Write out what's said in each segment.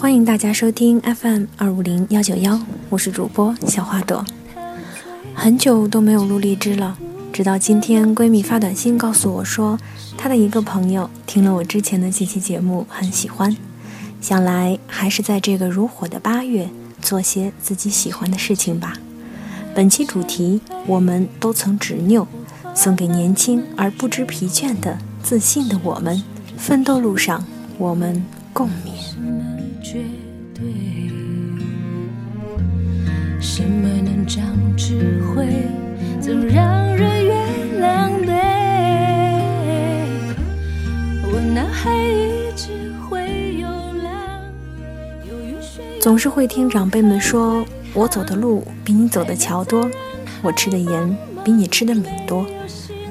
欢迎大家收听 FM 二五零幺九幺，我是主播小花朵。很久都没有录荔枝了，直到今天，闺蜜发短信告诉我说，她的一个朋友听了我之前的几期节目，很喜欢，想来还是在这个如火的八月，做些自己喜欢的事情吧。本期主题，我们都曾执拗，送给年轻而不知疲倦的自信的我们，奋斗路上，我们共勉。什么能长智慧，总让总是会听长辈们说，我走的路比你走的桥多，我吃的盐比你吃的米多。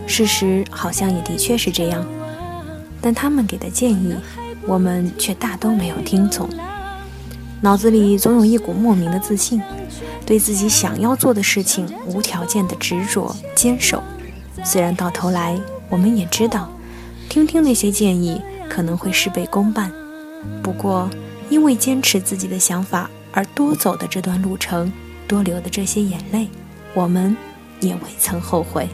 事实好像也的确是这样，但他们给的建议。我们却大都没有听从，脑子里总有一股莫名的自信，对自己想要做的事情无条件的执着坚守。虽然到头来我们也知道，听听那些建议可能会事倍功半，不过因为坚持自己的想法而多走的这段路程，多流的这些眼泪，我们也未曾后悔。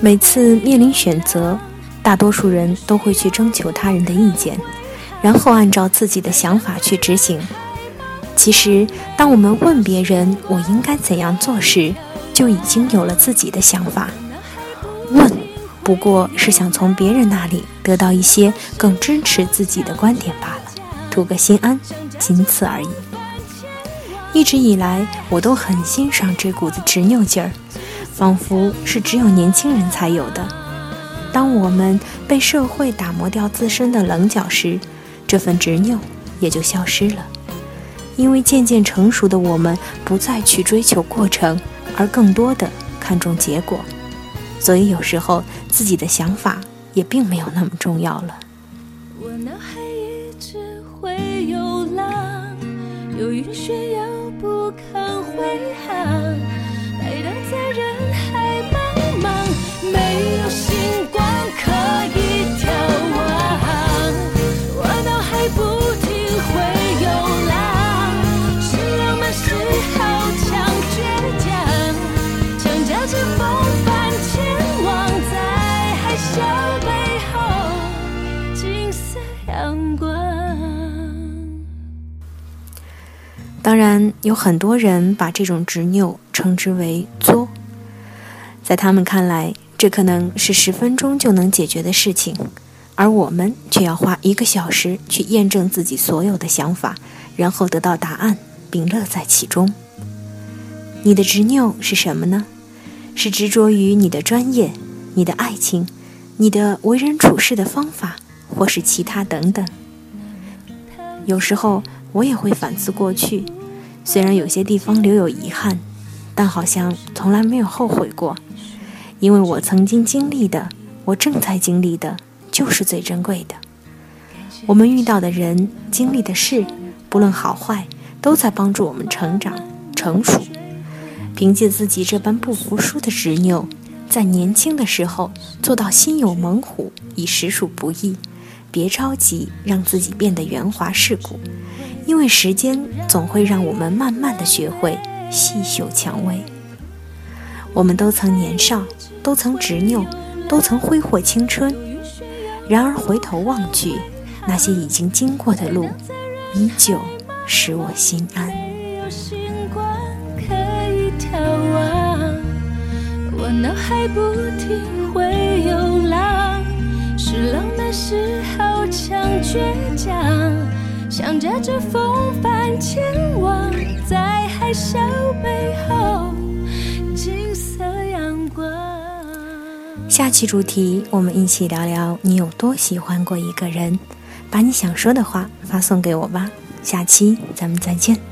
每次面临选择，大多数人都会去征求他人的意见，然后按照自己的想法去执行。其实，当我们问别人“我应该怎样做”时，就已经有了自己的想法。问，不过是想从别人那里得到一些更支持自己的观点罢了，图个心安，仅此而已。一直以来，我都很欣赏这股子执拗劲儿。仿佛是只有年轻人才有的。当我们被社会打磨掉自身的棱角时，这份执拗也就消失了。因为渐渐成熟的我们不再去追求过程，而更多的看重结果，所以有时候自己的想法也并没有那么重要了。我脑海一直会有浪，有云炫耀不肯回航。当然，有很多人把这种执拗称之为“作”。在他们看来，这可能是十分钟就能解决的事情，而我们却要花一个小时去验证自己所有的想法，然后得到答案，并乐在其中。你的执拗是什么呢？是执着于你的专业、你的爱情、你的为人处事的方法，或是其他等等？有时候。我也会反思过去，虽然有些地方留有遗憾，但好像从来没有后悔过，因为我曾经经历的，我正在经历的，就是最珍贵的。我们遇到的人、经历的事，不论好坏，都在帮助我们成长、成熟。凭借自己这般不服输的执拗，在年轻的时候做到心有猛虎，已实属不易。别着急让自己变得圆滑世故。因为时间总会让我们慢慢的学会细嗅蔷薇。我们都曾年少，都曾执拗，都曾挥霍青春。然而回头望去，那些已经经过的路，依旧使我心安。我脑海不停会有浪，是浪漫时好强绝。驾着风帆前往，在海啸背后，金色阳光。下期主题，我们一起聊聊你有多喜欢过一个人，把你想说的话发送给我吧。下期咱们再见。